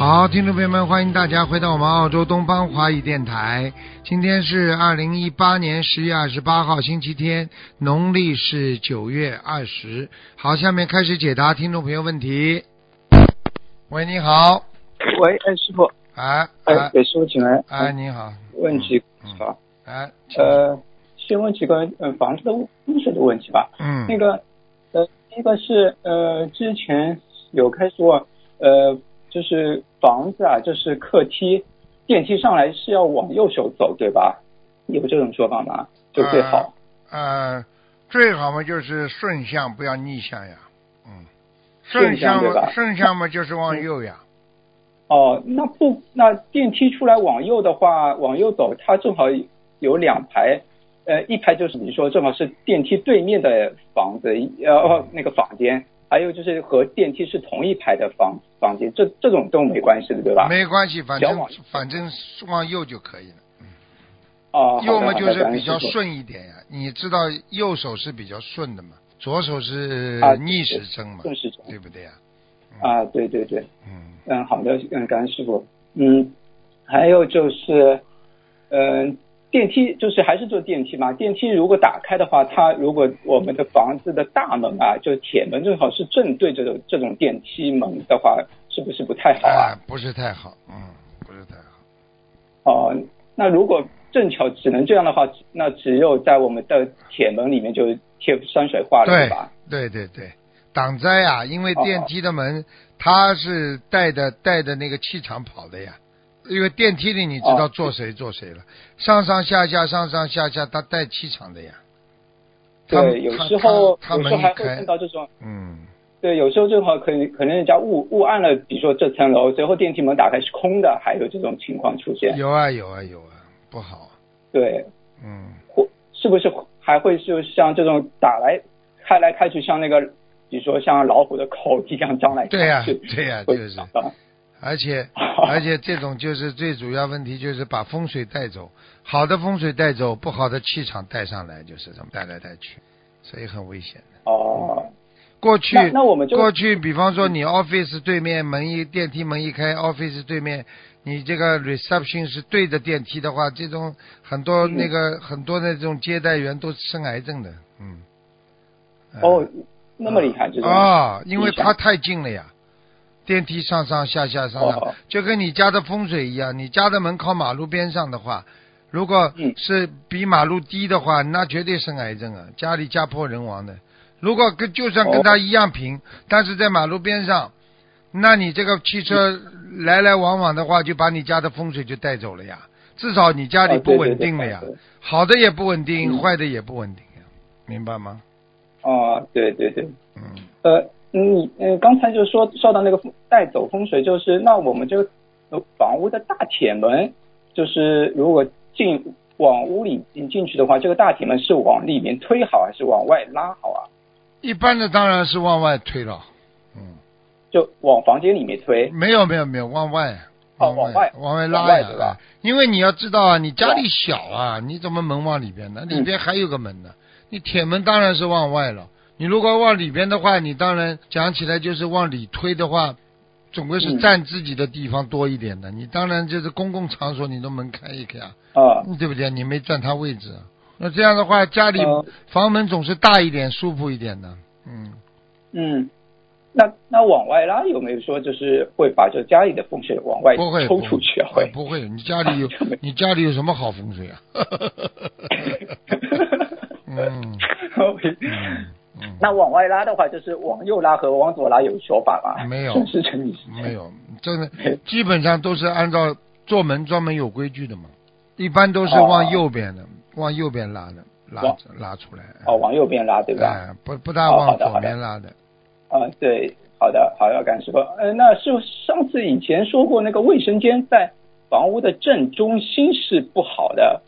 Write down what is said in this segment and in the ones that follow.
好，听众朋友们，欢迎大家回到我们澳洲东方华语电台。今天是二零一八年十月二十八号，星期天，农历是九月二十。好，下面开始解答听众朋友问题。喂，你好，喂，哎，师傅，哎哎，哎给师傅请来。哎，你好，问题嗯好，哎，呃，先问几个呃房子的风水的问题吧。嗯那个呃，第一个是呃，之前有开说呃，就是房子啊，就是客梯电梯上来是要往右手走，对吧？有这种说法吗？就最好。呃，最好嘛就是顺向，不要逆向呀。嗯，顺向向对吧嘛，顺向嘛就是往右呀。哦，那不，那电梯出来往右的话，往右走，它正好有两排，呃，一排就是你说正好是电梯对面的房子，呃，哦那个房间，还有就是和电梯是同一排的房房间，这这种都没关系的，对吧？没关系，反正往反正往右就可以了。哦，好的右嘛就是比较。顺一点呀。你知道右手是比较顺的嘛，左手是啊逆时针嘛，顺时针对不对呀？啊，对对对，嗯，嗯，好的，嗯，感恩师傅。嗯，还有就是，嗯、电梯就是还是坐电梯嘛。电梯如果打开的话，它如果我们的房子的大门啊，就铁门正好是正对这种这种电梯门的话，是不是不太好啊哎？，不是太好，嗯，不是太好。哦、那如果正巧只能这样的话，那只有在我们的铁门里面就贴山水画了，对对吧？对对对，挡灾啊，因为哦电梯的门它是带着带着那个气场跑的呀。因为电梯里你知道哦坐谁坐谁了，上上下下上上下下，它带气场的呀。对，有时候有时候还会碰，到这种。嗯，对，有时候正好可能可能人家误误按了，比如说这层楼，最后电梯门打开是空的，还有这种情况出现。有啊有啊有啊，不好，对，嗯。或是不是还会就像这种打来开来开去，像那个比如说像老虎的口一样张来对呀、张去，对呀、会就是，打到而且 而且这种就是最主要问题，就是把风水带走，好的风水带走，不好的气场带上来，就是这么带来带去，所以很危险的。哦，过去那那我们就过去，比方说你 office 对面门一电梯门一开，office 对面你这个 reception 是对着电梯的话，这种很多嗯那个、很多的这种接待员都生癌症的，嗯。哦，那么厉害就是啊，因为影响它太近了呀，电梯上上下下上上，哦就跟你家的风水一样，你家的门靠马路边上的话，如果嗯。是比马路低的话，那绝对生癌症啊，家里家破人亡的。如果跟就算跟他一样平，但是在马路边上，那你这个汽车来来往往的话，就把你家的风水就带走了呀。至少你家里不稳定了呀，对对。好的也不稳定，嗯。坏的也不稳定呀，明白吗？啊，对对对，嗯。呃，你嗯，刚才就说说到那个风带走风水，就是那我们这个呃房屋的大铁门，就是如果进往屋里进进去的话，这个大铁门是往里面推好还是往外拉好啊？一般的当然是往外推了，嗯，就往房间里面推。没有没有没有，往外，哦往往外往外拉呀，对吧哎因为你要知道啊，你家里小啊，你怎么门往里边呢？里边还有个门呢，你铁门当然是往外了。你如果往里边的话，你当然讲起来就是往里推的话，总归是嗯。占自己的地方多一点的。你当然就是公共场所，你都门开一开啊，啊，对不对？你没占他位置啊，那这样的话，家里呃房门总是大一点、舒服一点的，嗯。嗯，那那往外拉有没有说就是会把这家里的风水往外不会抽出去啊？会不会，你家里有 你家里有什么好风水啊？嗯 那往外拉的话，就是往右拉和往左拉有说法吗？没有顺时针逆时针没有，真的基本上都是按照做门专门有规矩的嘛，一般都是往右边的，往右边拉的，拉拉出来。哦，往右边拉对吧？哎，不不大往左边拉的。啊，对，好的，好的，感师傅。呃，那是上次以前说过，那个卫生间在房屋的正中心是不好的，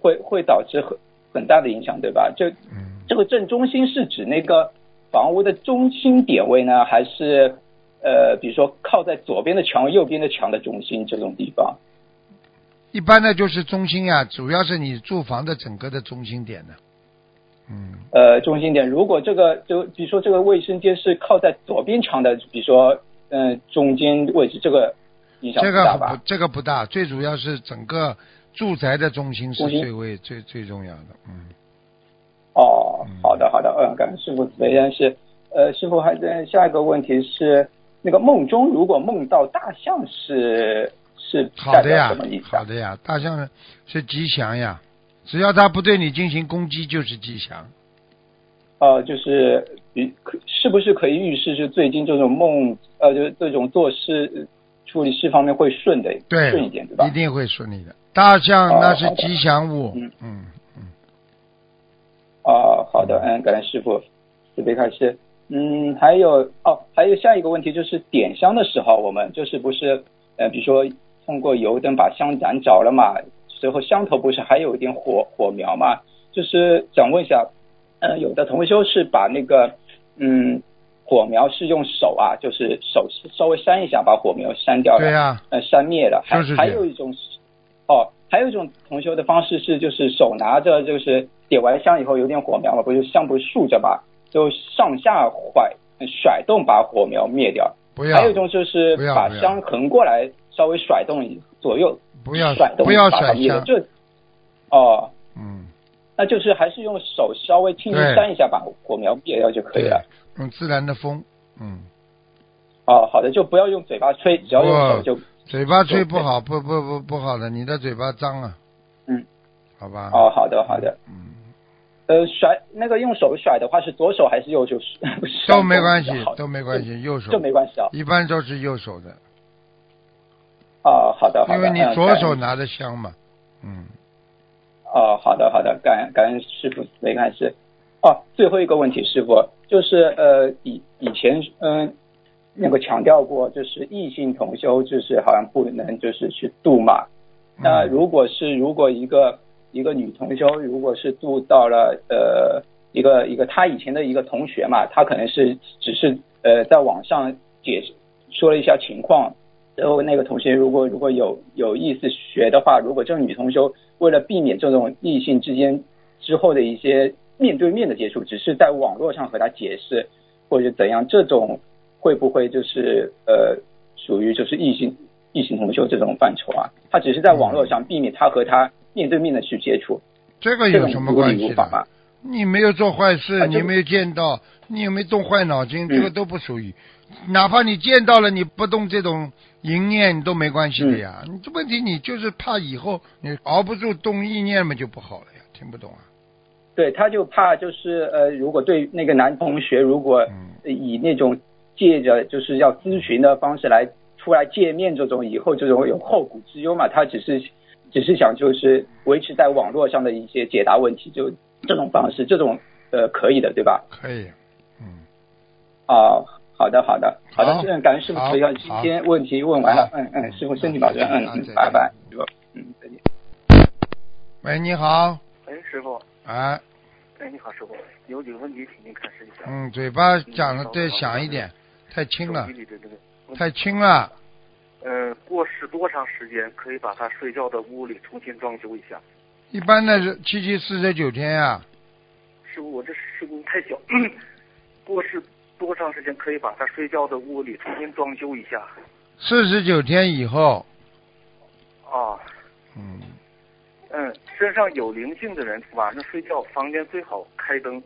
会会导致很很大的影响，对吧？就嗯，这个正中心是指那个房屋的中心点位呢，还是呃，比如说靠在左边的墙、右边的墙的中心这种地方。一般呢就是中心呀，主要是你住房的整个的中心点呢。嗯，呃，中心点，如果这个就比如说这个卫生间是靠在左边墙的，比如说嗯、呃中间位置，这个影响这不大吧？个不这个不大，最主要是整个住宅的中心是最为最最重要的。嗯，哦嗯，好的好的，嗯，感恩师傅慈悲。但是呃，师傅还在下一个问题是，那个梦中如果梦到大象是是好的呀好？的呀，大象是吉祥呀，只要它不对你进行攻击就是吉祥。呃，就是可是不是可以预示是最近这种梦呃，就是这种做事处理事方面会顺的对，顺一点对吧一？定会顺利的。大象那是吉祥物。嗯嗯嗯，啊，好的，嗯，感恩师傅，慈悲开示。嗯，还有哦，还有下一个问题就是点香的时候，我们就是不是呃，比如说通过油灯把香燃着了嘛，随后香头不是还有一点火火苗嘛？就是想问一下，呃，有的同修是把那个嗯火苗是用手啊，就是手稍微扇一下把火苗扇掉了，对呀、呃，扇灭了。还还有一种是，哦，还有一种同修的方式是，就是手拿着，就是点完香以后有点火苗嘛，不是香不是竖着嘛，就上下甩甩动把火苗灭掉。不要还有一种就是把香横过来，稍微甩动一左右不要甩动不要甩把它灭掉。香。这哦，嗯，那就是还是用手稍微轻轻扇一下把火苗灭掉就可以了。，用自然的风。嗯，哦，好的，就不要用嘴巴吹，只要用手就嘴巴吹不好，不不不不好的，你的嘴巴脏啊。嗯，好吧。哦，好的好的。嗯，呃，甩那个用手甩的话是左手还是右手？都没关系都没关系，右手这没关系啊。一般都是右手的，啊，好的好的。因为你左手拿着香嘛。嗯，哦，好的好的，感恩感恩师傅没关系。哦，最后一个问题，师傅就是呃以以前嗯、那个强调过，就是异性同修就是好像不能就是去度嘛。那嗯如果是如果一个一个女同修，如果是度到了呃一个一个她以前的一个同学嘛，她可能是只是呃在网上解释说了一下情况，然后那个同学如果如果有有意思学的话，如果这个女同修为了避免这种异性之间之后的一些面对面的接触，只是在网络上和他解释或者怎样，这种会不会就是呃属于就是异性异性同修这种范畴啊？他只是在网络上避免他和他面对面的去接触，这个有什么关系的？？你没有做坏事，啊你没有见到，你也没有动坏脑筋，嗯这个都不属于。哪怕你见到了，你不动这种淫念，你都没关系的呀。嗯你这问题，你就是怕以后你熬不住动意念嘛，就不好了呀。听不懂啊？对，他就怕就是呃，如果对那个男同学如果嗯以那种借着就是要咨询的方式来出来见面，这种以后这种有后顾之忧嘛，他只是只是想就是维持在网络上的一些解答问题，就这种方式，这种呃可以的，对吧？可以，嗯，啊，好的，好的，好的好，嗯，感恩师傅好慈悲，今天问题问完了，嗯嗯，师傅身体保重，嗯嗯拜拜，师傅，嗯，再见。喂，你好，喂，师傅，哎，哎，你好，师傅，有几个问题请您看示一下。嗯，嘴巴讲的再响一点，太轻了。手机，里的这个问题。太轻了。呃，过世多长时间可以把他睡觉的屋里重新装修一下？一般的是七七四十九天呀、师傅，我这事工太小。过世多长时间可以把他睡觉的屋里重新装修一下？四十九天以后，啊，嗯，嗯，身上有灵性的人晚上睡觉房间最好开灯，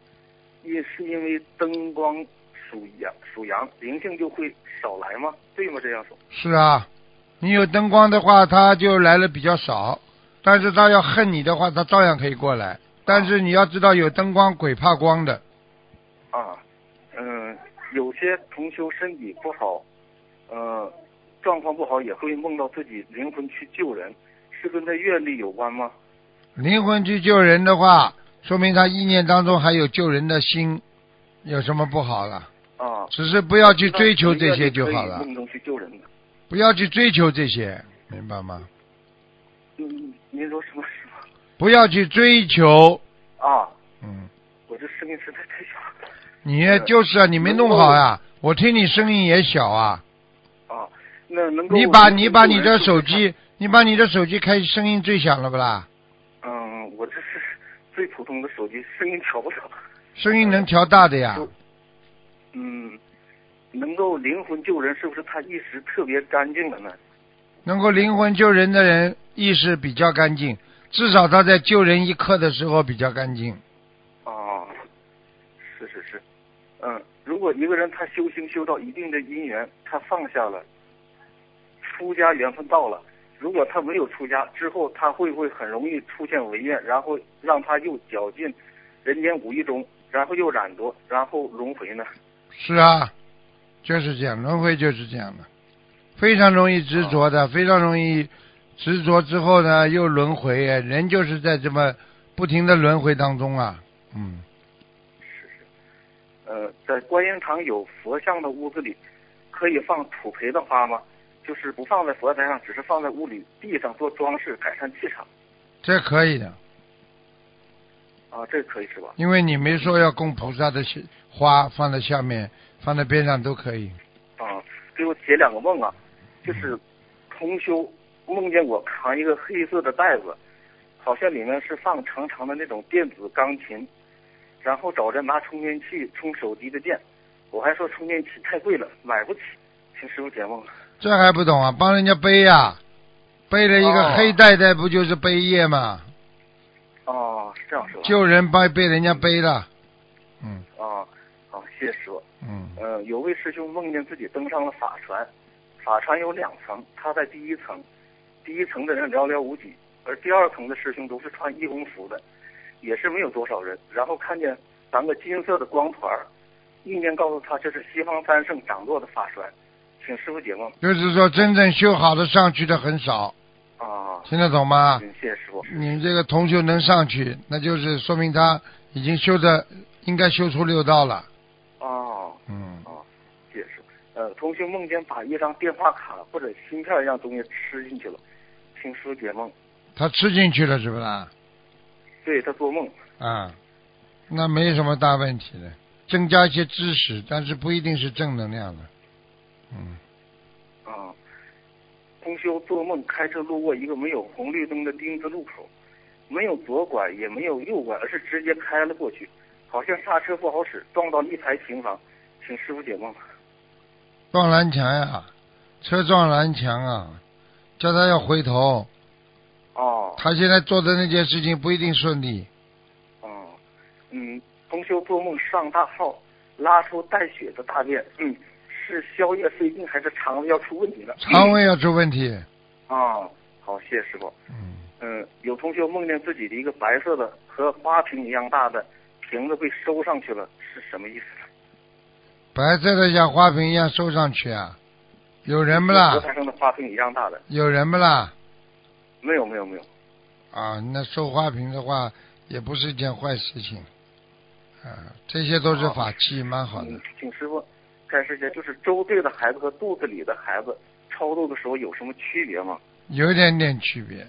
因是因为灯光属阳属阳，灵性就会少来吗？对吗？这样说。是啊，你有灯光的话，他就来的比较少；但是他要恨你的话，他照样可以过来。但是你要知道，有灯光鬼怕光的，啊，嗯，有些同修身体不好，呃，状况不好也会梦到自己灵魂去救人，是跟他愿力有关吗？灵魂去救人的话，说明他意念当中还有救人的心，有什么不好了？啊，只是不要去追求这些就好了，梦中去救人的。不要去追求这些，明白吗？嗯，您说什么什么？不要去追求，啊，嗯，我这声音实在太小。你就是啊，你没弄好呀、我听你声音也小啊。啊，那能够你把你把你的的手机，你把你的手机开声音最响了不啦？嗯，我这是最普通的手机，声音调不了。声音能调大的呀。就嗯，能够灵魂救人，是不是他意识特别干净了呢？能够灵魂救人的人意识比较干净，至少他在救人一刻的时候比较干净。哦，是是是，嗯，如果一个人他修行修到一定的因缘，他放下了，出家缘分到了。如果他没有出家之后，他会不会很容易出现违愿，然后让他又绞尽人间五欲中，然后又染浊，然后轮回呢？是啊，就是这样，轮回就是这样的，非常容易执着的，非常容易执着之后呢又轮回，人就是在这么不停的轮回当中啊，嗯，是是，呃，在观音堂有佛像的屋子里，可以放土培的花吗？就是不放在佛台上，只是放在屋里地上做装饰，改善气场。这可以的，啊，这个可以是吧？因为你没说要供菩萨的花放在下面，放在边上都可以。啊，给我解两个梦啊，就是同修梦见我扛一个黑色的袋子，好像里面是放长长的那种电子钢琴，然后找人拿充电器充手机的电，我还说充电器太贵了，买不起，请师傅解梦。这还不懂啊？帮人家背呀、背了一个哦黑袋袋，不就是背业吗？哦，是这样是吧？救人被被人家背了，嗯啊，好，谢谢师傅。嗯，呃，有位师兄梦见自己登上了法船，法船有两层，他在第一层，第一层的人寥寥无几，而第二层的师兄都是穿义工服的，也是没有多少人。然后看见三个金色的光团儿，意念告诉他这是西方三圣掌舵的法船，请师傅解梦。就是说真正修好的上去的很少，啊，听得懂吗？嗯，谢谢师傅。你这个同修能上去，那就是说明他已经修的应该修出六道了。哦，嗯，哦，谢谢师傅。呃，同学梦见把一张电话卡或者芯片一样东西吃进去了，请师傅解梦。他吃进去了是不是？对他做梦。啊，那没什么大问题的，增加一些知识，但是不一定是正能量的。嗯，啊，同修做梦开车路过一个没有红绿灯的丁字路口，没有左拐也没有右拐，而是直接开了过去，好像刹车不好使，撞到一排平房，请师傅解梦。撞南墙呀，车撞南墙啊，叫他要回头。哦，他现在做的那件事情不一定顺利。哦，嗯，同修做梦上大号，拉出带血的大便，嗯，是宵夜费劲还是肠胃要出问题了？肠胃要出问题。啊，好，谢谢师傅。嗯，嗯，有同学梦见自己的一个白色的和花瓶一样大的瓶子被收上去了，是什么意思？白色的像花瓶一样收上去啊？有人不啦和？台上的花瓶一样大的？有人不啦？没有，没有，没有。啊，那收花瓶的话也不是一件坏事情。啊，这些都是法器，蛮好的嗯。，请师傅开示一下，就是周队的孩子和肚子里的孩子超度的时候有什么区别吗？有一点点区别。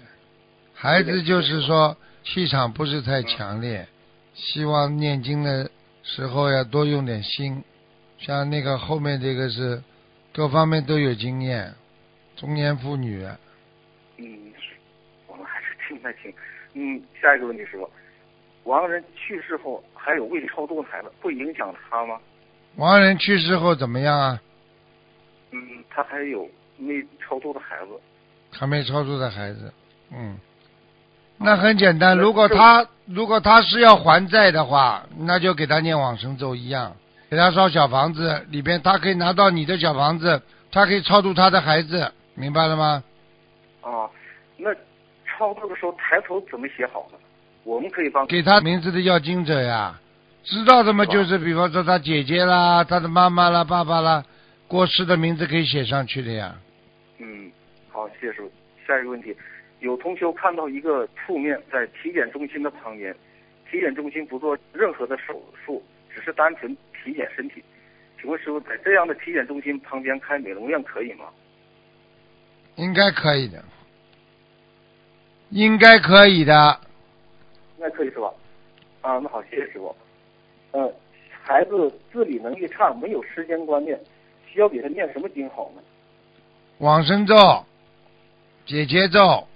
孩子就是说气场不是太强烈，希望念经的时候要多用点心。像那个后面这个是各方面都有经验，中年妇女，嗯，我们还是听不太清。嗯，下一个问题，师傅，亡人去世后还有未超度的孩子，会影响他吗？亡人去世后怎么样啊？嗯，他还有没超度的孩子。还没超度的孩子，嗯，那很简单。如果他如果他是要还债的话，那就给他念往生咒一样，给他烧小房子，里边他可以拿到你的小房子，他可以超度他的孩子，明白了吗？哦，那超度的时候抬头怎么写好呢？我们可以帮给他名字的要经者呀，知道的嘛，就是比方说他姐姐啦、他的妈妈啦、爸爸啦，过世的名字可以写上去的呀。嗯，好，谢谢师傅。下一个问题，有同学看到一个铺面在体检中心的旁边，体检中心不做任何的手术，只是单纯体检身体。请问师傅，在这样的体检中心旁边开美容院可以吗？应该可以的，应该可以的。应该可以是吧？啊，那好，谢谢师傅。呃，孩子自理能力差，没有时间观念，需要给他念什么经好呢？往生咒、解结咒、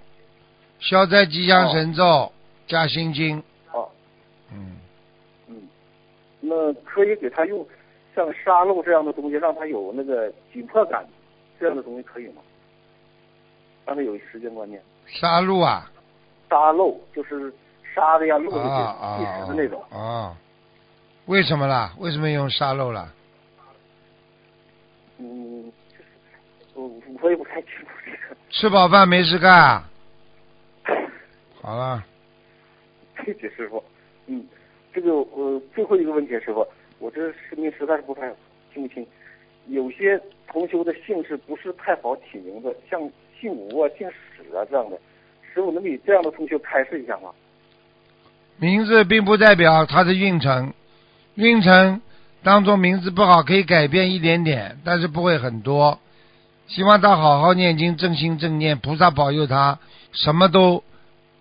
消灾吉祥神咒、加心经。哦，嗯，嗯，那可以给他用像沙漏这样的东西，让他有那个紧迫感，这样的东西可以吗？让他有时间观念。沙漏啊！沙漏就是沙的呀，漏的计啊时的那种。啊！为什么啦？为什么用沙漏啦？嗯，我我也不太清楚这个。吃饱饭没事干啊。好了，谢谢师傅。嗯，这个呃最后一个问题，师傅，我这声音实在是不太听不清。有些同修的姓氏不是太好起名字，像姓吴啊、姓史啊这样的，师傅能给这样的同修开示一下吗？名字并不代表他的运程，运程当中名字不好可以改变一点点，但是不会很多。希望他好好念经，正心正念，菩萨保佑他，什么都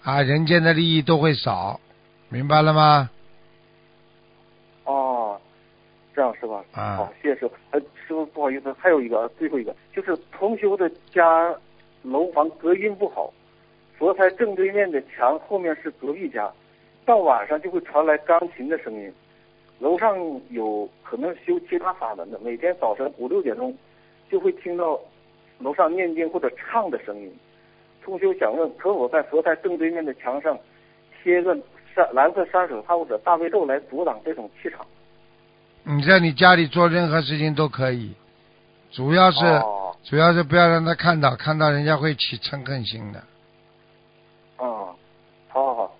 啊，人间的利益都会少，明白了吗？哦，这样是吧？啊好，谢谢师傅。呃，师傅不好意思，还有一个最后一个，就是同修的家楼房隔音不好，佛台正对面的墙后面是隔壁家，到晚上就会传来钢琴的声音。楼上有可能修其他法门的，每天早晨五六点钟就会听到楼上念经或者唱的声音。同修想问，可否在佛台正对面的墙上贴个山蓝色山水画或者大悲咒来阻挡这种气场？你在你家里做任何事情都可以，主要是、哦主要是不要让他看到，看到人家会起嗔恨心的。哦，好好好，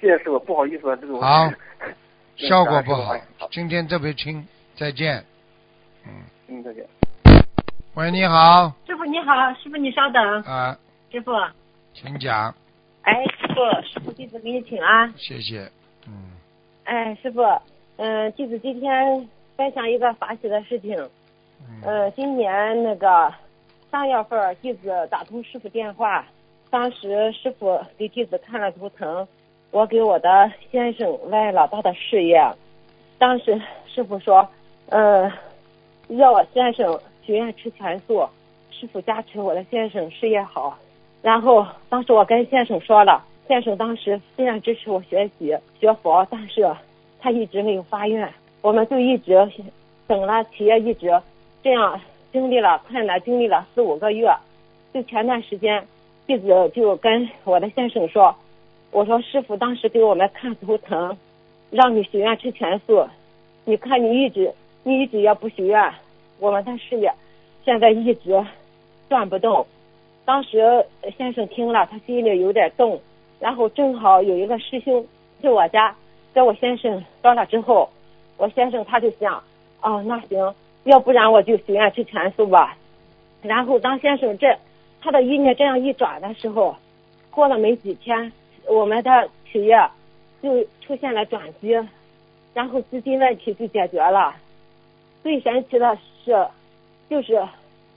谢谢师傅，不好意思啊，这个我 效果不好今天特别轻，再见。嗯，嗯，再见。喂，你好，师傅你好，师傅你稍等，啊，师傅，请讲，哎，师傅，师傅弟子给你请安。谢谢。嗯，哎，师傅，嗯、弟子今天分享一个法喜的事情。嗯呃，今年那个三月份，弟子打通师傅电话，当时师傅给弟子看了图腾，我给我的先生问老大的事业，当时师傅说，呃，要我先生许愿吃全素，师傅加持我的先生事业好。然后当时我跟先生说了，先生当时虽然支持我学习学佛，但是他一直没有发愿，我们就一直等了企业一直这样经历了困难，经历了四五个月。就前段时间，弟子就跟我的先生说：“我说师傅当时给我们看图腾，让你许愿吃全素，你看你一直你一直也不许愿，我们的事业现在一直转不动。”当时先生听了，他心里有点动，然后正好有一个师兄去我家，在我先生到了之后，我先生他就想，哦，那行，要不然我就许愿吃全素吧。然后当先生这他的意念这样一转的时候，过了没几天，我们的企业就出现了转机，然后资金问题就解决了。最神奇的是，就是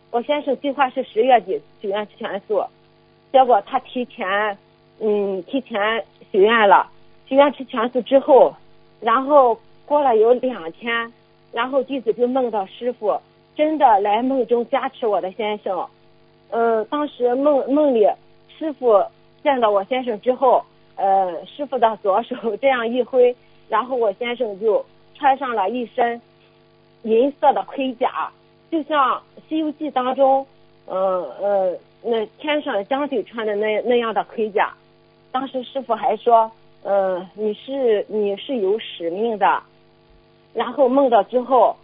我先生计划是十月底许愿吃全素，结果他提前，嗯，提前许愿了。许愿吃全素之后，然后过了有两天，然后弟子就梦到师傅真的来梦中加持我的先生。呃，当时梦梦里师傅见到我先生之后，呃，师傅的左手 这样一挥，然后我先生就穿上了一身银色的盔甲，就像《西游记》当中，呃呃，那天上将军穿的那那样的盔甲。当时师傅还说，呃，你是你是有使命的。然后梦到之后，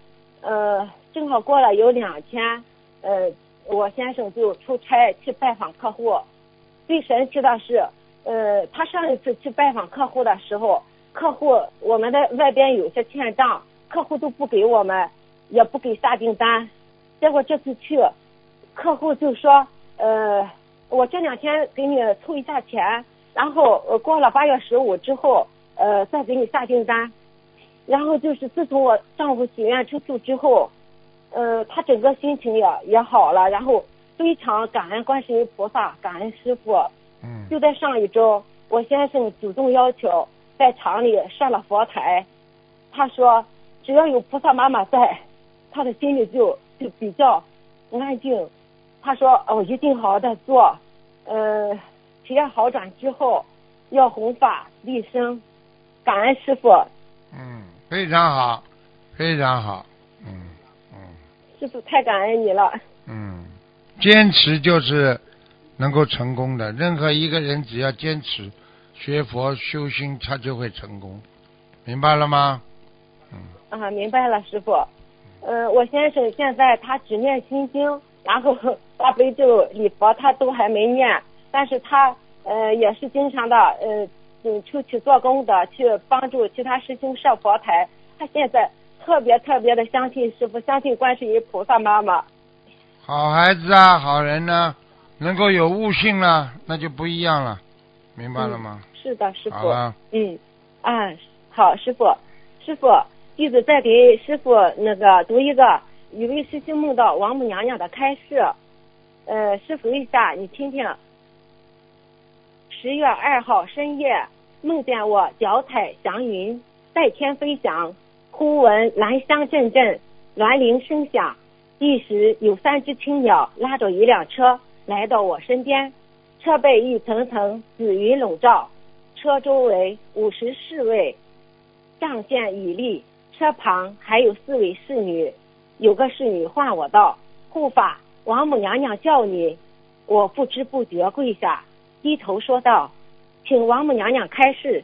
呃，正好过了有两天，呃，我先生就出差去拜访客户。最神奇的是，呃，他上一次去拜访客户的时候，客户我们的外边有些欠账，客户都不给我们，也不给下订单。结果这次去，客户就说，呃，我这两天给你凑一下钱，然后过了八月十五之后，呃，再给你下订单。然后就是自从我丈夫许愿吃素之后，呃，他整个心情也也好了，然后非常感恩观世音菩萨，感恩师傅。嗯就在上一周，我先生主动要求在厂里设了佛台，他说只要有菩萨妈妈在，他的心里就就比较安静。他说我一定好好的做，呃，体验好转之后要弘法立生，感恩师傅。嗯，非常好，非常好。嗯嗯师傅太感恩你了。坚持就是能够成功的。任何一个人只要坚持学佛修心，他就会成功。明白了吗？嗯啊，明白了，师傅。嗯、我先生现在他只念心经，然后 大悲咒、礼佛他都还没念，但是他呃也是经常的呃嗯出去做工的，去帮助其他师兄上佛台。他现在特别特别的相信师傅，相信观世音菩萨妈妈。好孩子啊，好人呢、能够有悟性了，那就不一样了。明白了吗？是的，师傅。嗯，啊，好，师傅，师傅，弟子再给师傅那个读一个，一位师兄梦到王母娘娘的开示，呃，师傅一下，你听听。十月二号深夜，梦见我脚踩祥云，在天飞翔，忽闻兰香阵阵，鸾铃声响。一时有三只青鸟拉着一辆车来到我身边，车被一层层紫云笼罩，车周围五十侍卫，仗剑以立，车旁还有四位侍女。有个侍女唤我道：“护法，王母娘娘叫你。”我不知不觉跪下，低头说道：“请王母娘娘开示。”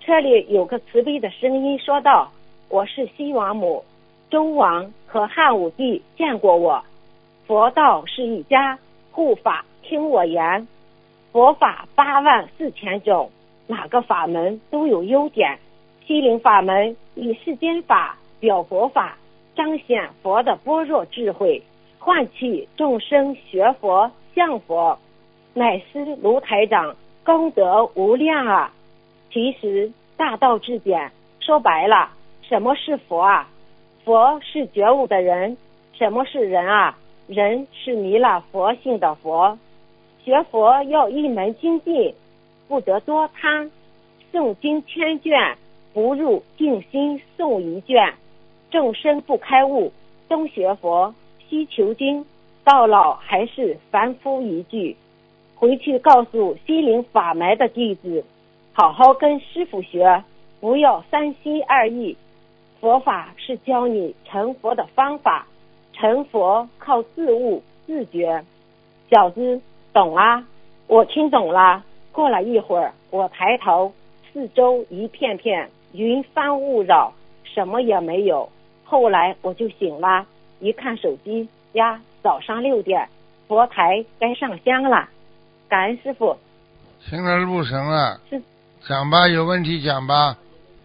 车里有个慈悲的声音说道：“我是西王母，周王和汉武帝见过我。佛道是一家，护法听我言。佛法八万四千种，哪个法门都有优点。西灵法门以世间法表佛法，彰显佛的般若智慧，唤起众生学佛向佛，乃是卢台长功德无量啊！其实大道至简，说白了，什么是佛啊？佛是觉悟的人。什么是人啊？人是弥勒佛性的佛。学佛要一门精进，不得多贪。诵经千卷，不入静心诵一卷。众生不开悟，东学佛，西求经，到老还是凡夫一句。回去告诉心灵法门的弟子，好好跟师傅学，不要三心二意。佛法是教你成佛的方法，成佛靠自悟自觉。小子，懂啊？我听懂了。过了一会儿，我抬头，四周一片片云帆雾绕，什么也没有。后来我就醒了，一看手机呀，早上六点，佛台该上香了。感恩师傅。行了，路神了是，讲吧，有问题讲吧。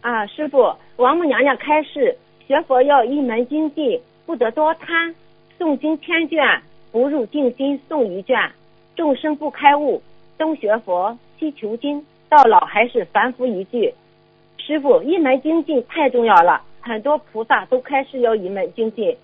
啊，师傅，王母娘娘开示，学佛要一门精进，不得多贪。诵经千卷，不入定心诵一卷。众生不开悟，东学佛，西求经，到老还是凡夫一句。师傅，一门精进太重要了，很多菩萨都开示要一门精进。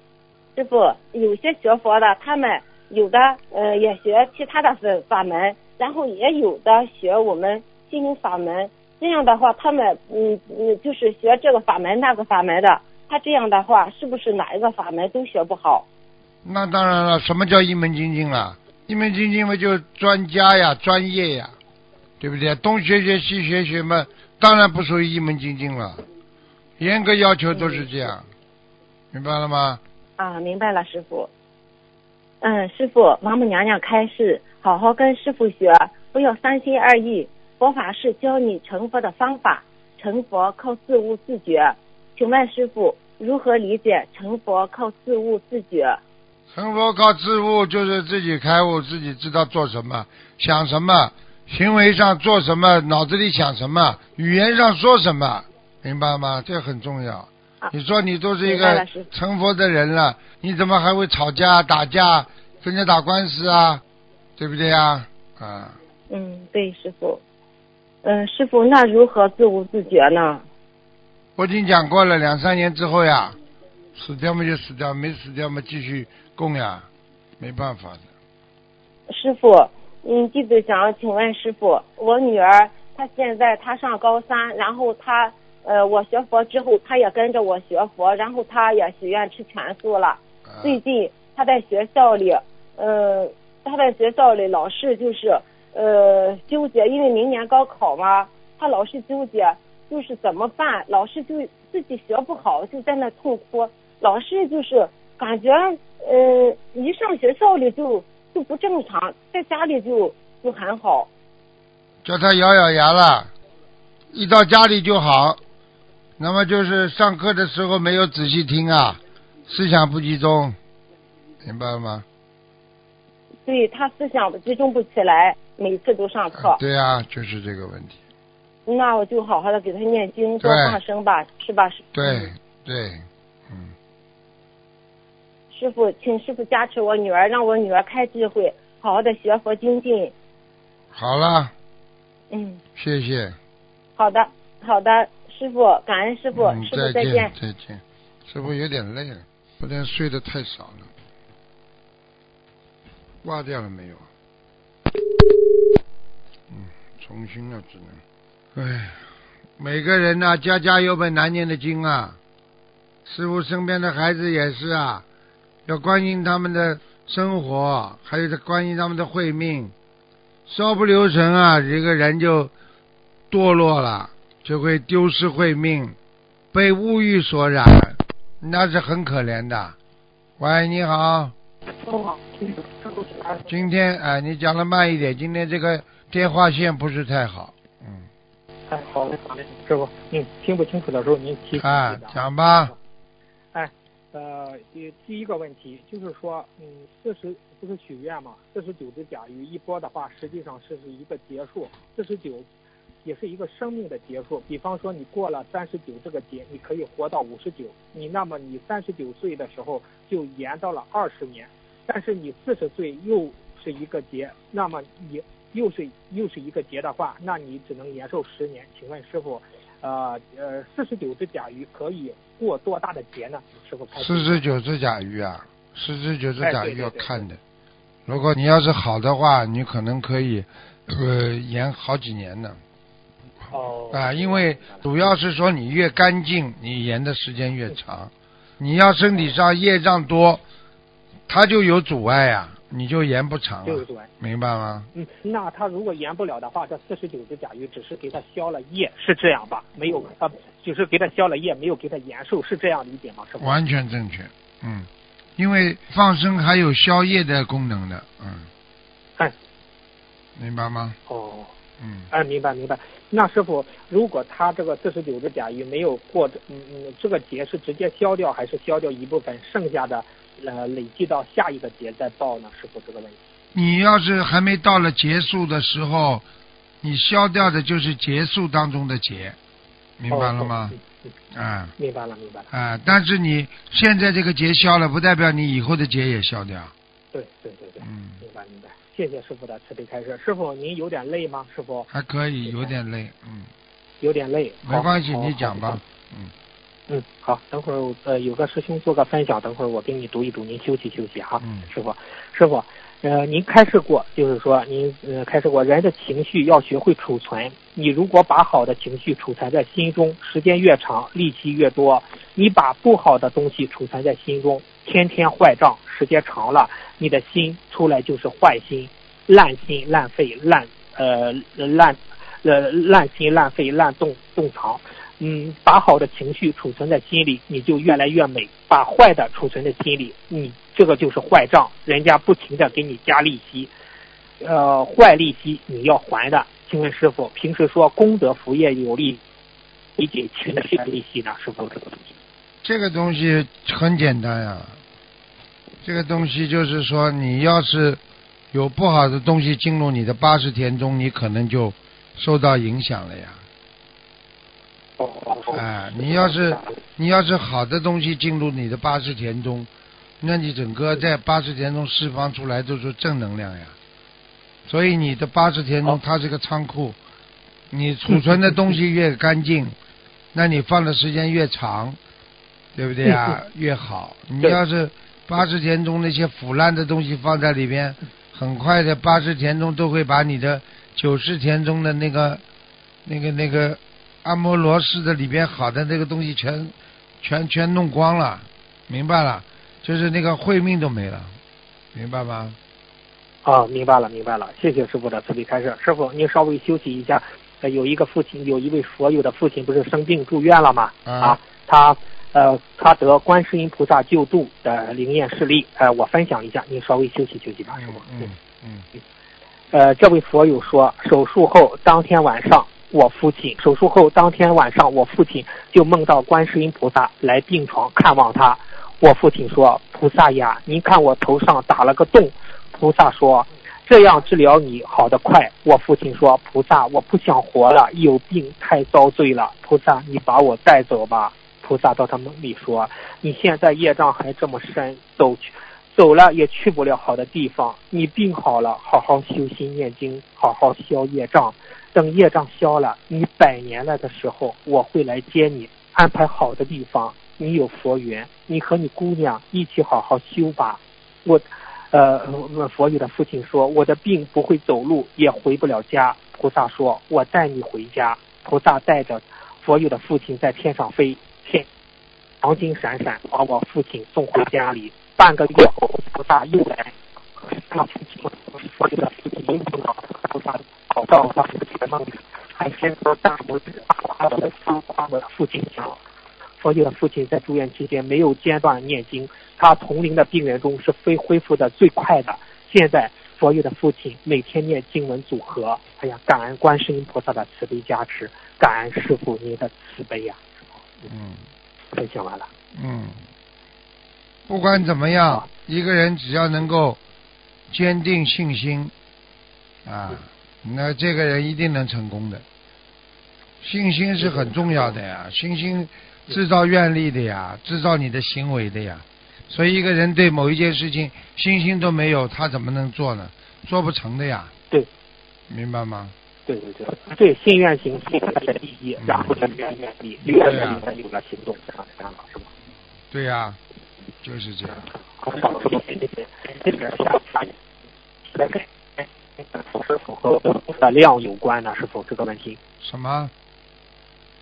师傅，有些学佛的，他们有的呃也学其他的法法门，然后也有的学我们心灵法门。这样的话，他们嗯嗯，就是学这个法门那个法门的，他这样的话，是不是哪一个法门都学不好？那当然了，什么叫一门精进了？一门精进嘛，就专家呀、专业呀，对不对？东学学西学学嘛，当然不属于一门精进了。严格要求都是这样，明白了吗？啊，明白了，师傅。嗯，师傅，王母娘娘开示，好好跟师傅学，不要三心二意。佛法是教你成佛的方法，成佛靠自悟自觉。请问师傅，如何理解成佛靠自悟自觉？成佛靠自悟，就是自己开悟，自己知道做什么、想什么，行为上做什么，脑子里想什么，语言上说什么，明白吗？这很重要。啊你说你都是一个成佛的人了，你怎么还会吵架、打架、跟人家打官司啊？对不对呀？啊，嗯，对，师傅。嗯，师傅，那如何自悟自觉呢？我已经讲过了，两三年之后呀，死掉嘛就死掉，没死掉嘛继续供呀，没办法的。师傅，嗯，弟子想请问师傅，我女儿她现在她上高三，然后她呃，我学佛之后，她也跟着我学佛，然后她也许愿吃全素了。啊最近她在学校里，呃，她在学校里老是就是呃纠结，因为明年高考嘛，他老是纠结，就是怎么办，老是就自己学不好，就在那痛哭，老是就是感觉呃一上学校里就就不正常，在家里就就很好。叫他咬咬牙了，一到家里就好。那么就是上课的时候没有仔细听啊，思想不集中，明白了吗？对他思想集中不起来，每次都上课。对啊，就是这个问题。那我就好好的给他念经，多放生吧，是吧？对嗯对，嗯，师傅，请师傅加持我女儿，让我女儿开智慧，好好的学佛精进。好了，嗯，谢谢。好的，好的，师傅，感恩师傅，嗯，师傅再再见。再见。师傅有点累了，昨天睡得太少了。挂掉了没有？嗯，重新了只能。哎，每个人呐、家家有本难念的经啊。师傅身边的孩子也是啊，要关心他们的生活，还有关心他们的慧命。稍不留神啊，这个人就堕落了，就会丢失慧命，被物欲所染，那是很可怜的。喂，你好，今天哎、你讲的慢一点，今天这个电话线不是太好，嗯，哎，好嘞，好嘞，师傅，嗯，听不清楚的时候您提醒啊，讲吧。哎，呃，第第一个问题就是说，嗯，四十不是许愿嘛，四十九只甲鱼一波的话，实际上是是一个结束，四十九也是一个生命的结束。比方说，你过了三十九这个节，你可以活到五十九，你那么你三十九岁的时候就延到了二十年，但是你四十岁又是一个节，那么你又是又是一个节的话，那你只能延寿十年。请问师傅，呃呃，四十九只甲鱼可以过多大的节呢？师傅四十九只甲鱼啊，四十九只甲鱼哎对对对要看的。如果你要是好的话，你可能可以呃延好几年呢。哦啊，因为主要是说你越干净，你延的时间越长。你要身体上业障多，它就有阻碍呀、你就延不长。明白吗？嗯，那他如果延不了的话，这四十九只甲鱼只是给他消了业，是这样吧？没有啊，就是给他消了业，没有给他延寿，是这样理解吗？是吧？完全正确，嗯，因为放生还有消业的功能的，嗯，哎，明白吗？哦，嗯，哎，明白明白。那师傅，如果他这个四十九只甲鱼没有过这，嗯嗯，这个节是直接消掉，还是消掉一部分，剩下的呃累计到下一个节再报呢？师傅这个问题。你要是还没到了结束的时候，你消掉的就是结束当中的结，明白了吗哦？嗯嗯啊明白了明白了。啊，但是你现在这个节消了，不代表你以后的结也消掉，对对对对，嗯，明白明白。谢谢师傅的慈悲开示。师傅，您有点累吗？师傅还可以，有点累，嗯，有点累。没关系，你讲。吧嗯，嗯，好，等会儿呃有个师兄做个分享，等会儿我给你读一读，您休息休息哈。嗯师傅，师傅，呃，您开示过，就是说您呃开示过，人的情绪要学会储存。你如果把好的情绪储存在心中，时间越长，利息越多；你把不好的东西储存在心中，天天坏账，时间长了，你的心出来就是坏心、烂心、烂肺、烂呃烂呃烂心、烂肺、烂洞洞藏。嗯，把好的情绪储存在心里，你就越来越美；把坏的储存在心里，你这个就是坏账，人家不停的给你加利息，呃，坏利息你要还的。请问师傅，平时说功德福业有利，理解情的是利息呢？师傅这个东西。这个东西很简单呀、这个东西就是说，你要是有不好的东西进入你的八十田中，你可能就受到影响了呀。哎，你要是你要是好的东西进入你的八十田中，那你整个在八十田中释放出来都是正能量呀。所以你的八十田中它是个仓库，你储存的东西越干净，那你放的时间越长，对不对啊？越好。你要是八十田中那些腐烂的东西放在里边，很快的八十田中都会把你的九十田中的那个、那个、那个按摩螺丝的里边好的那个东西全全全弄光了，明白了？就是那个慧命都没了，明白吗？啊，明白了，明白了。谢谢师傅的慈悲开示。师傅，您稍微休息一下。呃，有一个父亲，有一位佛友的父亲不是生病住院了吗？啊，他呃，他得观世音菩萨救度的灵验事例。呃，我分享一下，您稍微休息休息吧，师傅。嗯嗯。呃，这位佛友说，手术后当天晚上，我父亲手术后当天晚上，我父亲就梦到观世音菩萨来病床看望他。我父亲说：“菩萨呀，您看我头上打了个洞。”菩萨说：“这样治疗你好得快。”我父亲说：“菩萨，我不想活了，有病太遭罪了。菩萨，你把我带走吧。”菩萨到他梦里说：“你现在业障还这么深，走去走了也去不了好的地方。你病好了，好好修心念经，好好消业障。等业障消了，你百年了的时候，我会来接你，安排好的地方。你有佛缘，你和你姑娘一起好好修吧。”我。呃，佛友的父亲说：“我的病不会走路，也回不了家。”菩萨说：“我带你回家。”菩萨带着佛友的父亲在天上飞，天黄金闪闪，把我父亲送回家里。半个月后，菩萨又来，佛友的父亲又碰到菩萨，跑到他父亲的梦里，还先说大拇指夸的夸我的父亲讲。佛友的父亲在住院期间没有间断念经。他同龄的病人中是非恢复的最快的。现在佛友的父亲每天念经文组合，哎呀，感恩观世音菩萨的慈悲加持，感恩师傅您的慈悲呀。嗯，分享完了。嗯，不管怎么样，一个人只要能够坚定信心啊，那这个人一定能成功的。信心是很重要的呀，信心制造愿力的呀，制造你的行为的呀。所以一个人对某一件事情信心都没有，他怎么能做呢？做不成的呀。对，明白吗？对对对，对心愿行，信愿第一，然后才愿愿力，愿力才有了行动，这样这样了，是吧？对呀，就是这样。是否和的量有关呢？是否这个问题？什么？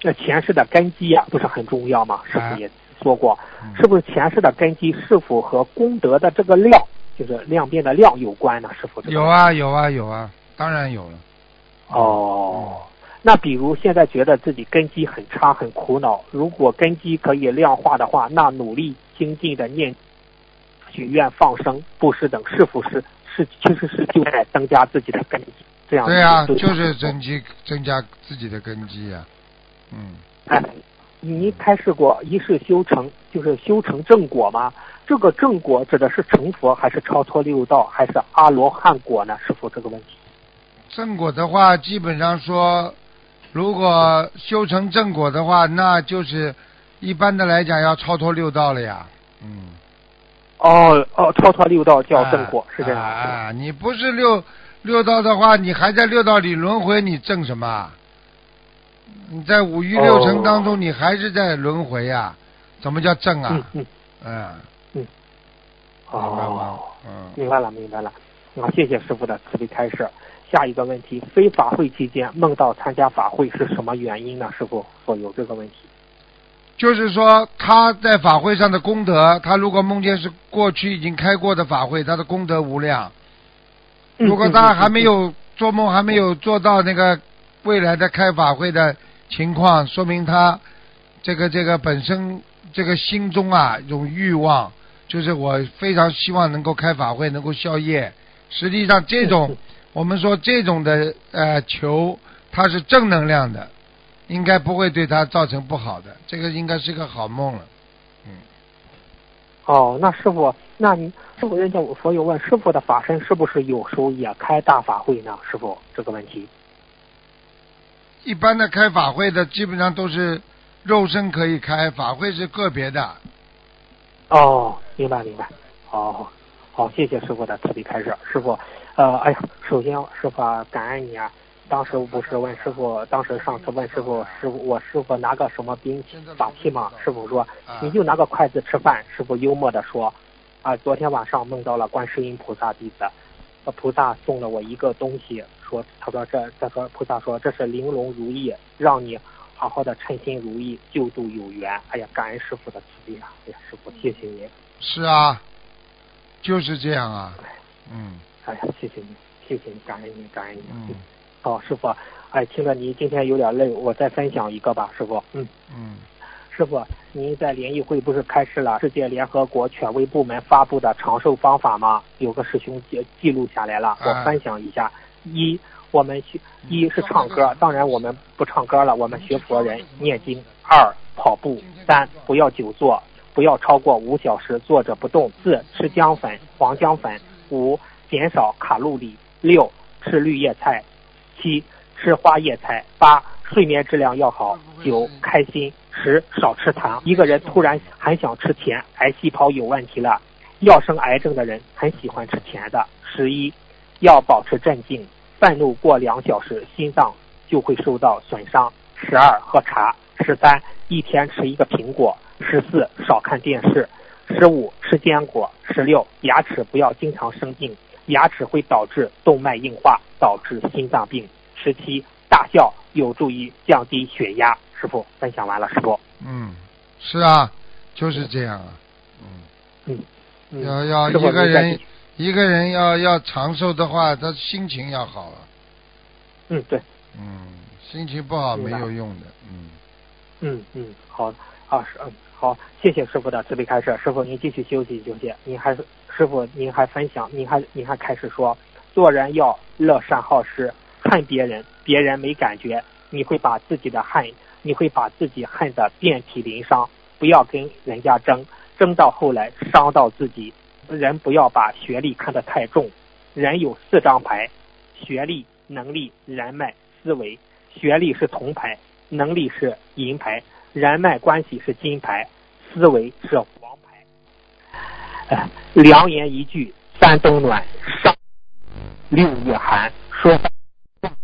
那前世的根基啊，不是很重要吗？是不是也？说过，是不是前世的根基是否和功德的这个量，就是量变的量有关呢？是否？有啊，有啊，有啊，当然有了。哦，那比如现在觉得自己根基很差，很苦恼，如果根基可以量化的话，那努力精进的念、许愿、放生、布施等，是否是是其实是就在增加自己的根基？这样对啊，就是增基增加自己的根基呀。嗯。哎。您开示过一世修成，就是修成正果吗？这个正果指的是成佛，还是超脱六道，还是阿罗汉果呢？师傅，这个问题。正果的话，基本上说，如果修成正果的话，那就是一般的来讲要超脱六道了呀。嗯。哦哦，超脱六道叫正果，是这样。啊，你不是六六道的话，你还在六道里轮回，你正什么？你在五欲六尘当中，你还是在轮回呀？怎么叫正啊？嗯嗯嗯，明白吗？嗯，明白了，明白了。啊，谢谢师傅的慈悲开示。下一个问题：非法会期间梦到参加法会是什么原因呢？师傅说有这个问题。就是说他在法会上的功德，他如果梦见是过去已经开过的法会，他的功德无量。如果他还没有做梦，还没有做到那个。未来的开法会的情况，说明他这个这个本身这个心中啊一种欲望，就是我非常希望能够开法会，能够消业。实际上，这种我们说这种的呃求，它是正能量的，应该不会对他造成不好的。这个应该是个好梦了。嗯。哦，那师傅，那你师傅人家佛有问师傅的法身是不是有时候也开大法会呢？师傅这个问题。一般的开法会的基本上都是肉身可以开，法会是个别的。哦，明白明白。哦，好，谢谢师傅的慈悲开示。师傅，呃，哎呀，首先师傅感恩你啊。当时不是问师傅，当时上次问师傅，师傅我师傅拿个什么兵器法器嘛？师傅说你就拿个筷子吃饭。师傅幽默的说啊，昨天晚上梦到了观世音菩萨弟子，菩萨送了我一个东西。说，他说这，他说菩萨说这是玲珑如意，让你好好好的称心如意，救度有缘。哎呀，感恩师傅的慈悲啊！哎呀，师傅谢谢您。是啊，就是这样啊。嗯。哎呀，谢谢你，谢谢你，感恩你，感恩你。嗯。好，师傅，哎，听着您今天有点累，我再分享一个吧，师傅。嗯嗯。师傅，您在联谊会不是开始了世界联合国权威部门发布的长寿方法吗？有个师兄记记录下来了，我分享一下。一，我们学一是唱歌，当然我们不唱歌了，我们学佛人念经。二，跑步。三，不要久坐，不要超过五小时坐着不动。四，吃姜粉、黄姜粉。五，减少卡路里。六，吃绿叶菜。七，吃花叶菜。八，睡眠质量要好。九，开心。十少吃糖。一个人突然很想吃甜，癌细胞有问题了。要生癌症的人很喜欢吃甜的。十一，要保持镇静，愤怒过两小时，心脏就会受到损伤。十二，喝茶。十三，一天吃一个苹果。十四，少看电视。十五，吃坚果。十六，牙齿不要经常生病，牙齿会导致动脉硬化，导致心脏病。十七，大笑有助于降低血压。师傅分享完了，师傅。嗯，是啊，就是这样啊。嗯嗯，要要一个人一个人要要长寿的话，他心情要好了。嗯，对。嗯，心情不好没有用的。嗯。嗯嗯，好，啊是嗯好，谢谢师傅的慈悲开示。师傅您继续休息休息。您还是师傅您还分享，您还您还开始说，做人要乐善好施，恨别人，别人没感觉，你会把自己的恨。你会把自己恨得遍体鳞伤，不要跟人家争，争到后来伤到自己。人不要把学历看得太重，人有四张牌：学历、能力、人脉、思维。学历是铜牌，能力是银牌，人脉关系是金牌，思维是黄牌。良言一句三冬暖，上六月寒。说话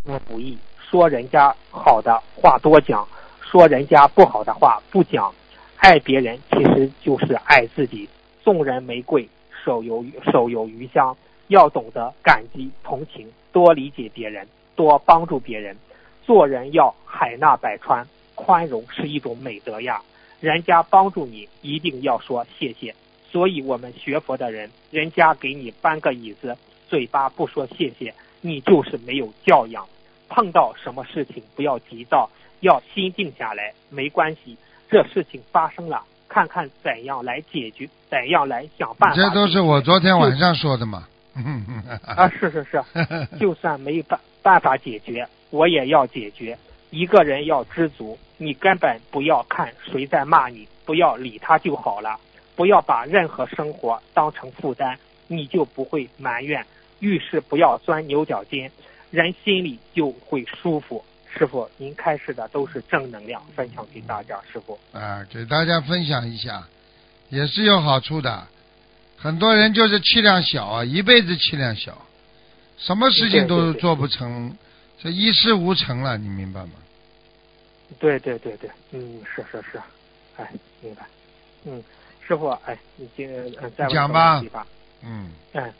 多不易，说人家好的话多讲。说人家不好的话不讲，爱别人其实就是爱自己。送人玫瑰，手有手有余香。要懂得感激同情，多理解别人，多帮助别人。做人要海纳百川，宽容是一种美德呀。人家帮助你，一定要说谢谢。所以我们学佛的人，人家给你搬个椅子，嘴巴不说谢谢，你就是没有教养。碰到什么事情不要急躁。要心定下来，没关系，这事情发生了，看看怎样来解决，怎样来想办法。这都是我昨天晚上说的嘛。啊，是是是，就算没办办法解决，我也要解决。一个人要知足，你根本不要看谁在骂你，不要理他就好了。不要把任何生活当成负担，你就不会埋怨。遇事不要钻牛角尖，人心里就会舒服。师傅，您开示的都是正能量，分享给大家。师傅，啊，给大家分享一下，也是有好处的。很多人就是气量小啊，一辈子气量小，什么事情都做不成，这一事无成了，你明白吗？对对对对，嗯，是是是，哎，明白。嗯，师傅，哎，你今嗯再讲吧。嗯。哎，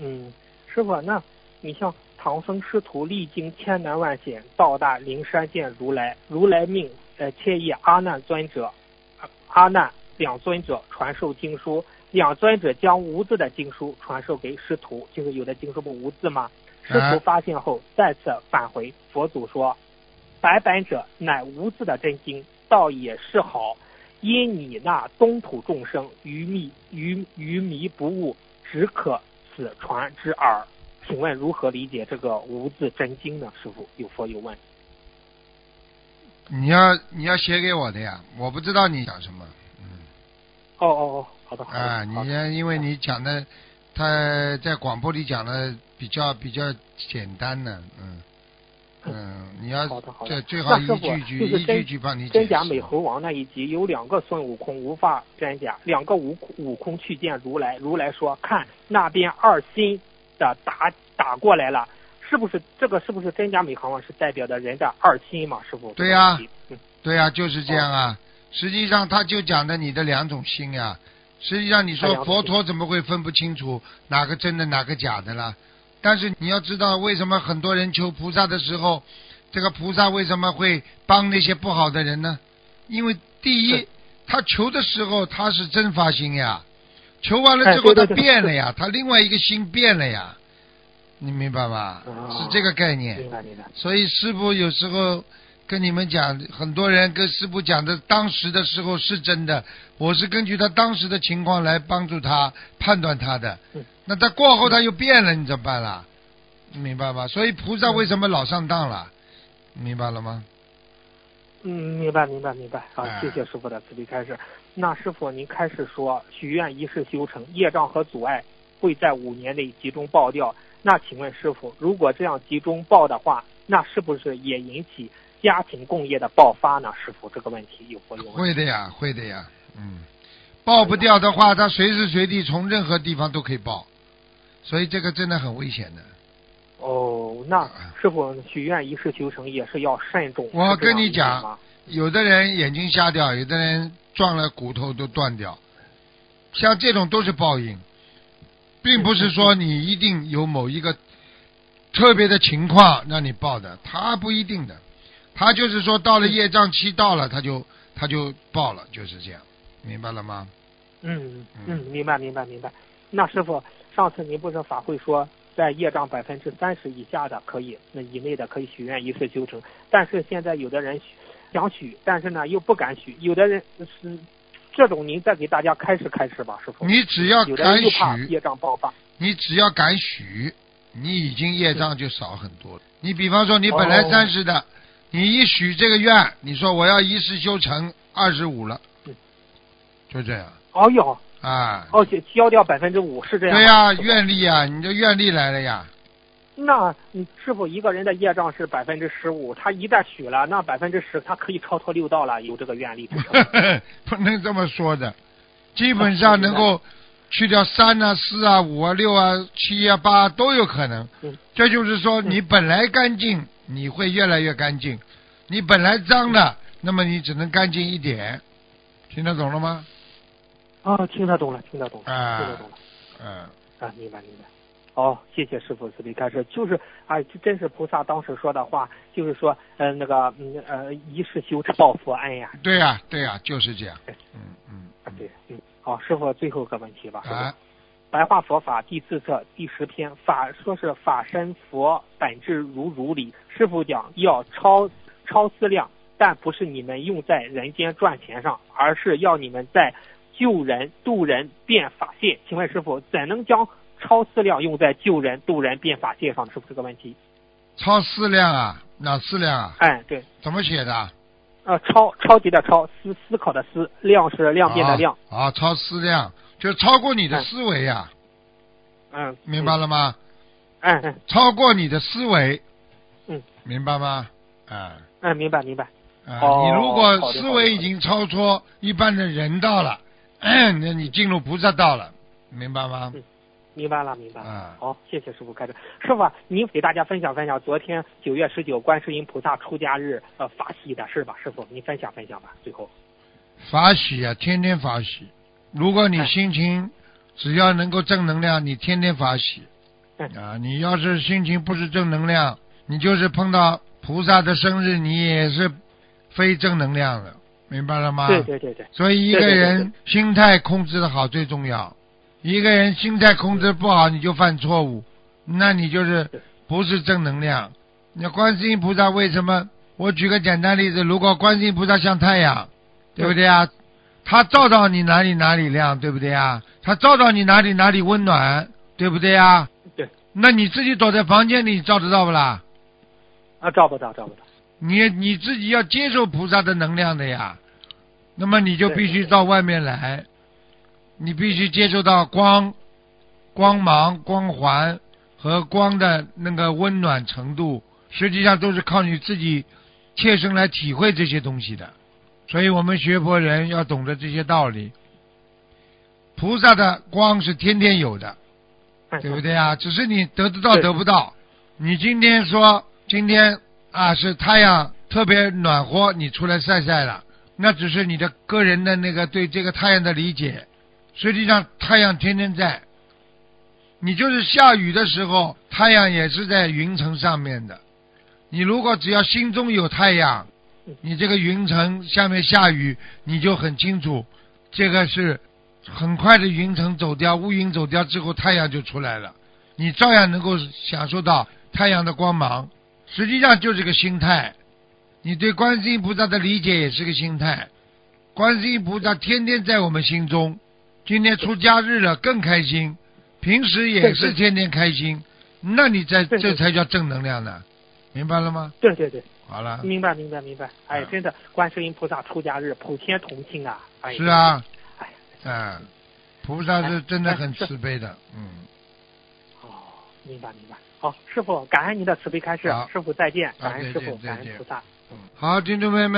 嗯，师傅，那你像。唐僧师徒历经千难万险，到达灵山见如来。如来命呃，切意阿难尊者、阿难两尊者传授经书。两尊者将无字的经书传授给师徒，就是有的经书不无字吗？师徒发现后，再次返回佛祖说：“白本者乃无字的真经，倒也是好。因你那东土众生愚迷愚愚迷不悟，只可此传之耳。”请问如何理解这个无字真经呢？师傅有佛有问。你要你要写给我的呀，我不知道你讲什么。嗯。哦哦哦，好的好的。啊，你因为你讲的，他在广播里讲的比较比较简单呢，嗯 嗯，你要这最好一句句一句句帮你真假美猴王那一集有两个孙悟空无法真假，两个悟悟空去见如来，如来说看那边二心。的打打过来了，是不是这个是不是真假美猴王是代表的人的二心嘛？师傅对呀，对呀，就是这样啊。实际上他就讲的你的两种心呀。实际上你说佛陀怎么会分不清楚哪个真的哪个假的啦？但是你要知道为什么很多人求菩萨的时候，这个菩萨为什么会帮那些不好的人呢？因为第一，他求的时候他是真发心呀，求完了之后他变了呀，他另外一个心变了呀，你明白吗？哦是这个概念。所以师傅有时候跟你们讲，很多人跟师傅讲的当时的时候是真的，我是根据他当时的情况来帮助他判断他的嗯。那他过后他又变了，你怎么办啦？明白吧？所以菩萨嗯为什么老上当了？明白了吗？嗯，明白明白明白。好哎，谢谢师傅的慈悲开示。那师傅您开始说许愿一世修成，业障和阻碍会在五年内集中爆掉。那请问师傅，如果这样集中爆的话，那是不是也引起家庭共业的爆发呢？师傅，这个问题有没有？会的呀，会的呀，嗯，爆不掉的话，他随时随地从任何地方都可以爆，所以这个真的很危险的。哦，那师傅许愿一世修成也是要慎重。我跟你讲有的人眼睛瞎掉，有的人撞了骨头都断掉，像这种都是报应，并不是说你一定有某一个特别的情况让你报的，他不一定的，他就是说到了业障期到了，他就他就报了，就是这样，明白了吗？嗯嗯嗯，明白明白明白。那师傅，上次您不是法会说，在业障百分之三十以下的可以，那以内的可以许愿一次修成，但是现在有的人许想许，但是呢又不敢许，有的人是这种，您再给大家开示开示吧，师傅。你只要敢许，业障爆发。你只要敢许，你已经业障就少很多了。你比方说，你本来哦三十的，你一许这个愿，你说我要一世修成二十五了嗯，就这样哦哟，啊。哦，消消掉百分之五是这样。对呀、愿力呀，你的愿力来了呀。那你师傅一个人的业障是百分之十五，他一旦许了，那百分之十他可以超脱六道了，有这个愿力。不能这么说的，基本上能够去掉三啊、四啊、五啊、六啊、七啊、八啊都有可能嗯。这就是说，嗯你本来干净，你会越来越干净；你本来脏的，那么你只能干净一点。听得懂了吗？啊，听得懂了，听得懂了，啊听得懂了。嗯，啊，明白明白。哦，谢谢师傅慈悲开示，就是啊，这真是菩萨当时说的话，就是说，呃，那个，嗯，呃，一世修持报佛恩呀。对呀、对呀、就是这样。嗯嗯啊，对，嗯，好，师傅最后一个问题吧。啊，白话佛法第四册第十篇法说是法身佛本质如如理，师傅讲要超超思量，但不是你们用在人间赚钱上，而是要你们在救人渡人变法界。请问师傅怎能将超思量用在救人渡人变法界上？是不是这个问题。超思量啊，哪思量啊？哎，对，怎么写的？呃，超超级的超，思思考的思，量是量变的量。啊，啊超思量就超过你的哎思维呀、嗯，明白了吗？嗯嗯超过你的思维，嗯，明白吗？啊嗯，明白明白。啊，哦你如果思维已经超出一般的人道了，那你进入菩萨道了，明白吗？嗯明白了，明白了。啊好，谢谢师傅开始。师傅啊，您给大家分享分享昨天九月十九观世音菩萨出家日呃法喜的事吧，师傅您分享分享吧。最后，法喜啊，天天法喜。如果你哎心情只要能够正能量，你天天法喜。嗯啊，你要是心情不是正能量，你就是碰到菩萨的生日，你也是非正能量的，明白了吗？对对对对，所以一个人心态控制的好最重要。一个人心态控制不好，你就犯错误，那你就是不是正能量。那观世音菩萨为什么？我举个简单例子，如果观世音菩萨像太阳，对不对啊？他照到你哪里哪里亮，对不对啊？他照到你哪里哪里温暖，对不对啊？对。那你自己躲在房间里照得到不啦？啊，照不到照不到。你你自己要接受菩萨的能量的呀，那么你就必须到外面来，你必须接受到光、光芒、光环和光的那个温暖程度，实际上都是靠你自己切身来体会这些东西的。所以我们学佛人要懂得这些道理。菩萨的光是天天有的，嗯对不？对啊？只是你得得到得不到。你今天说今天啊是太阳特别暖和，你出来晒晒了，那只是你的个人的那个对这个太阳的理解。实际上太阳天天在，你就是下雨的时候，太阳也是在云层上面的。你如果只要心中有太阳，你这个云层下面下雨，你就很清楚，这个是很快的云层走掉，乌云走掉之后，太阳就出来了，你照样能够享受到太阳的光芒。实际上就是个心态，你对观世音菩萨的理解也是个心态。观世音菩萨天天在我们心中，今天出家日了更开心，平时也是天天开心，那你在这才叫正能量呢，明白了吗？对对对，好了，明白明白明白。哎嗯，真的，观世音菩萨出家日普天同庆啊！哎，是啊，哎，嗯，菩萨是真的很慈悲的，嗯，哦，明白明白。好，师傅，感恩您的慈悲开示好，师傅再见，感恩师傅，感恩菩萨。好，听众朋友们。